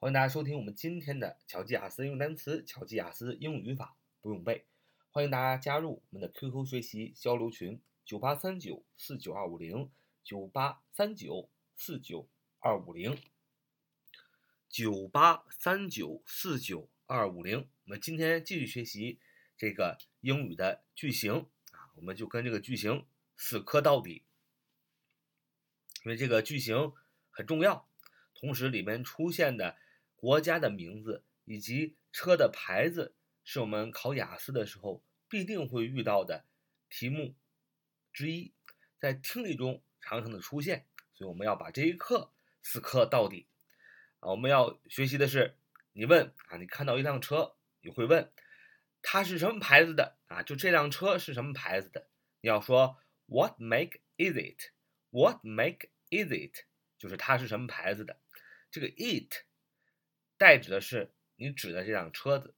欢迎大家收听我们今天的巧记雅思英语单词、巧记雅思英语语法不用背。欢迎大家加入我们的 QQ 学习交流群：九八三九四九二五零九八三九四九二五零九八三九四九二五零。我们今天继续学习这个英语的句型啊，我们就跟这个句型死磕到底，因为这个句型很重要，同时里面出现的。国家的名字以及车的牌子是我们考雅思的时候必定会遇到的题目之一，在听力中常常的出现，所以我们要把这一课死磕到底啊！我们要学习的是，你问啊，你看到一辆车，你会问它是什么牌子的啊？就这辆车是什么牌子的？你要说 What make is it？What make is it？就是它是什么牌子的？这个 it。代指的是你指的这辆车子，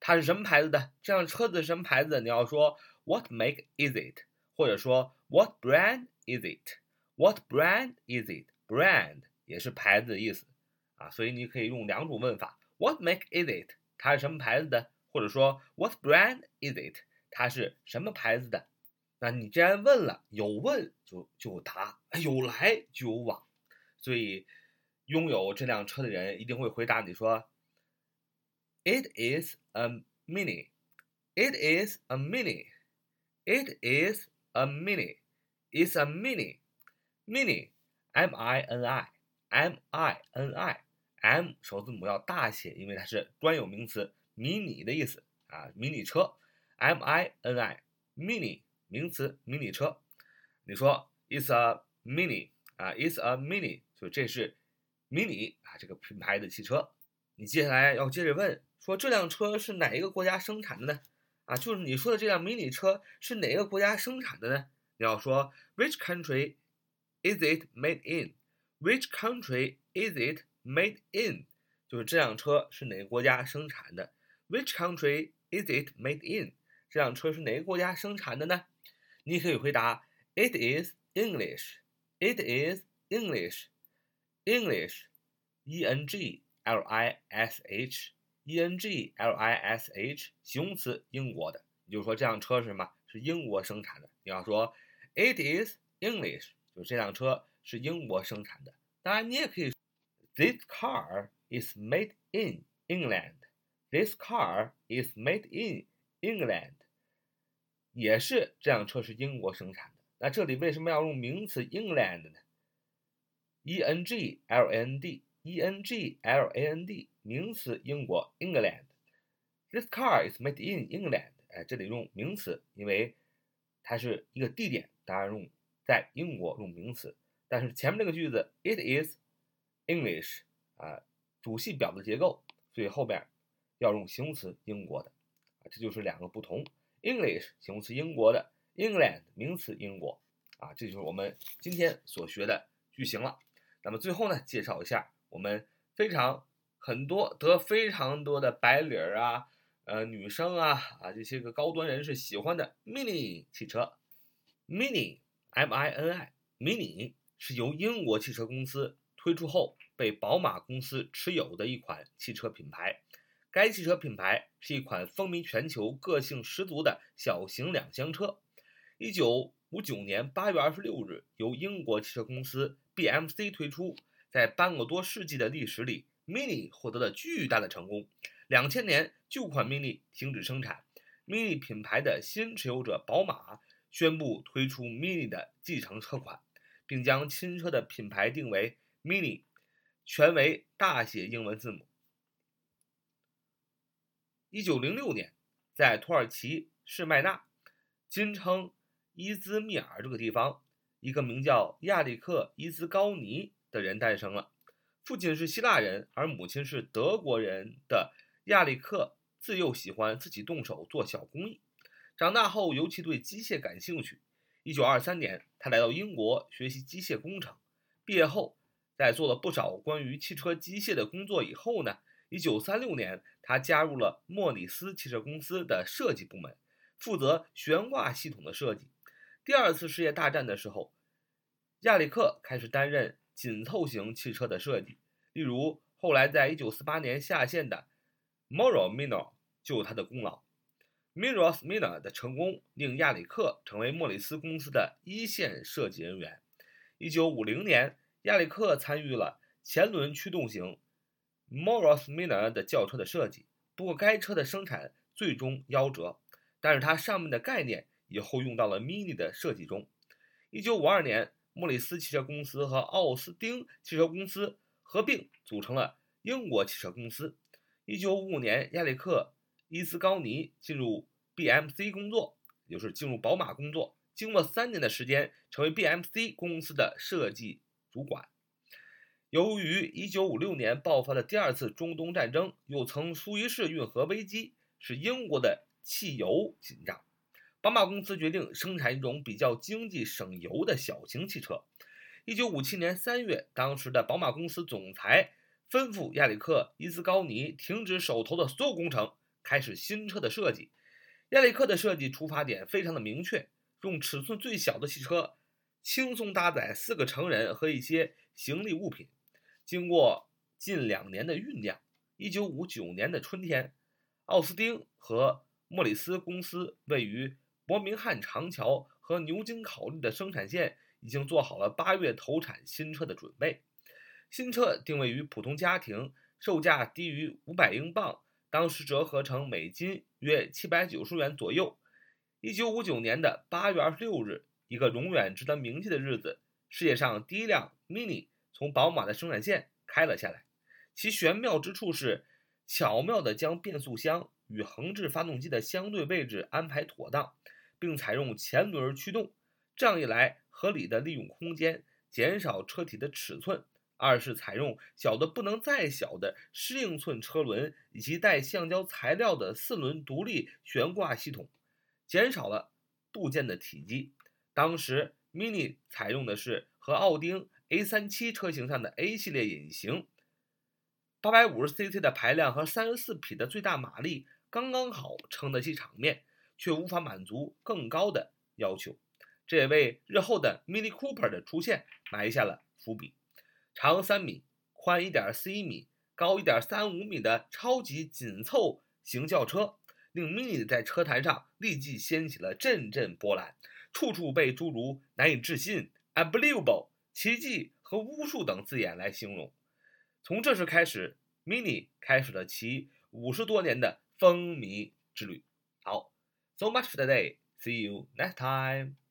它是什么牌子的？这辆车子什么牌子的？你要说 What make is it？或者说 What brand is it？What brand is it？Brand 也是牌子的意思啊，所以你可以用两种问法：What make is it？它是什么牌子的？或者说 What brand is it？它是什么牌子的？那你既然问了，有问就就答，有来就有往，所以。拥有这辆车的人一定会回答你说：“It is a Mini. It is a Mini. It is a Mini. It's a Mini. Mini, M-I-N-I, M-I-N-I, M 首字母要大写，因为它是专有名词，迷你的意思啊，迷你车。M-I-N-I, Mini 名词，迷你车。你说 It's a Mini 啊，It's a Mini，就这是。 迷你啊，这个品牌的汽车，你接下来要接着问说这辆车是哪一个国家生产的呢？啊，就是你说的这辆迷你车是哪个国家生产的呢？你要说 Which country is it made in？Which country is it made in？就是这辆车是哪个国家生产的？Which country is it made in？这辆车是哪个国家生产的呢？你可以回答 It is English。It is English。English, E N G L I S H, E N G L I S H，形容词，英国的。你就说这辆车是什么？是英国生产的。你要说 It is English，就这辆车是英国生产的。当然，你也可以 This car is made in England. This car is made in England，也是这辆车是英国生产的。那这里为什么要用名词 England 呢 ？E N G L A N D E N G L A N D 名词英国 England。This car is made in England。哎，这里用名词，因为它是一个地点，当然用在英国用名词。但是前面这个句子 It is English 啊，主系表的结构，所以后边要用形容词英国的啊，这就是两个不同。English 形容词英国的，England 名词英国啊，这就是我们今天所学的句型了。那么最后呢，介绍一下我们非常很多得非常多的白领儿啊，呃，女生啊啊这些个高端人士喜欢的 Mini 汽车，Mini M I N I Mini 是由英国汽车公司推出后被宝马公司持有的一款汽车品牌。该汽车品牌是一款风靡全球、个性十足的小型两厢车。一九五九年八月二十六日，由英国汽车公司。BMC 推出，在半个多世纪的历史里，Mini 获得了巨大的成功。两千年，旧款 Mini 停止生产，Mini 品牌的新持有者宝马宣布推出 Mini 的继承车款，并将新车的品牌定为 Mini，全为大写英文字母。一九零六年，在土耳其士麦纳（今称伊兹密尔）这个地方。一个名叫亚历克伊兹高尼的人诞生了，父亲是希腊人，而母亲是德国人的亚历克自幼喜欢自己动手做小工艺，长大后尤其对机械感兴趣。一九二三年，他来到英国学习机械工程，毕业后在做了不少关于汽车机械的工作以后呢，一九三六年他加入了莫里斯汽车公司的设计部门，负责悬挂系统的设计。第二次世界大战的时候，亚历克开始担任紧凑型汽车的设计，例如后来在1948年下线的 Moro Minor 就有他的功劳。Miros Minor 的成功令亚里克成为莫里斯公司的一线设计人员。1950年，亚里克参与了前轮驱动型 Moros Minor 的轿车的设计，不过该车的生产最终夭折。但是它上面的概念以后用到了 Mini 的设计中。1952年，莫里斯汽车公司和奥斯丁汽车公司合并，组成了英国汽车公司。1955年，亚历克·伊斯高尼进入 BMC 工作，也就是进入宝马工作。经过三年的时间，成为 BMC 公司的设计主管。由于1956年爆发的第二次中东战争，又曾苏伊士运河危机，使英国的汽油紧张。宝马公司决定生产一种比较经济省油的小型汽车。一九五七年三月，当时的宝马公司总裁吩咐亚里克·伊斯高尼停止手头的所有工程，开始新车的设计。亚里克的设计出发点非常的明确，用尺寸最小的汽车，轻松搭载四个成人和一些行李物品。经过近两年的酝酿，一九五九年的春天，奥斯丁和莫里斯公司位于伯明翰长桥和牛津考虑的生产线已经做好了八月投产新车的准备。新车定位于普通家庭，售价低于五百英镑，当时折合成美金约七百九十元左右。一九五九年的八月二十六日，一个永远值得铭记的日子，世界上第一辆 Mini 从宝马的生产线开了下来。其玄妙之处是，巧妙地将变速箱与横置发动机的相对位置安排妥当。并采用前轮驱动，这样一来，合理的利用空间，减少车体的尺寸；二是采用小的不能再小的适应寸车轮，以及带橡胶材料的四轮独立悬挂系统，减少了部件的体积。当时，Mini 采用的是和奥丁 A37 车型上的 A 系列引擎，850cc 的排量和34匹的最大马力，刚刚好撑得起场面。却无法满足更高的要求，这也为日后的 Mini Cooper 的出现埋下了伏笔。长三米、宽一点四一米、高一点三五米的超级紧凑型轿车，令 Mini 在车坛上立即掀起了阵阵波澜，处处被诸如难以置信、unbelievable、奇迹和巫术等字眼来形容。从这时开始，Mini 开始了其五十多年的风靡之旅。好。So much for today. See you next time.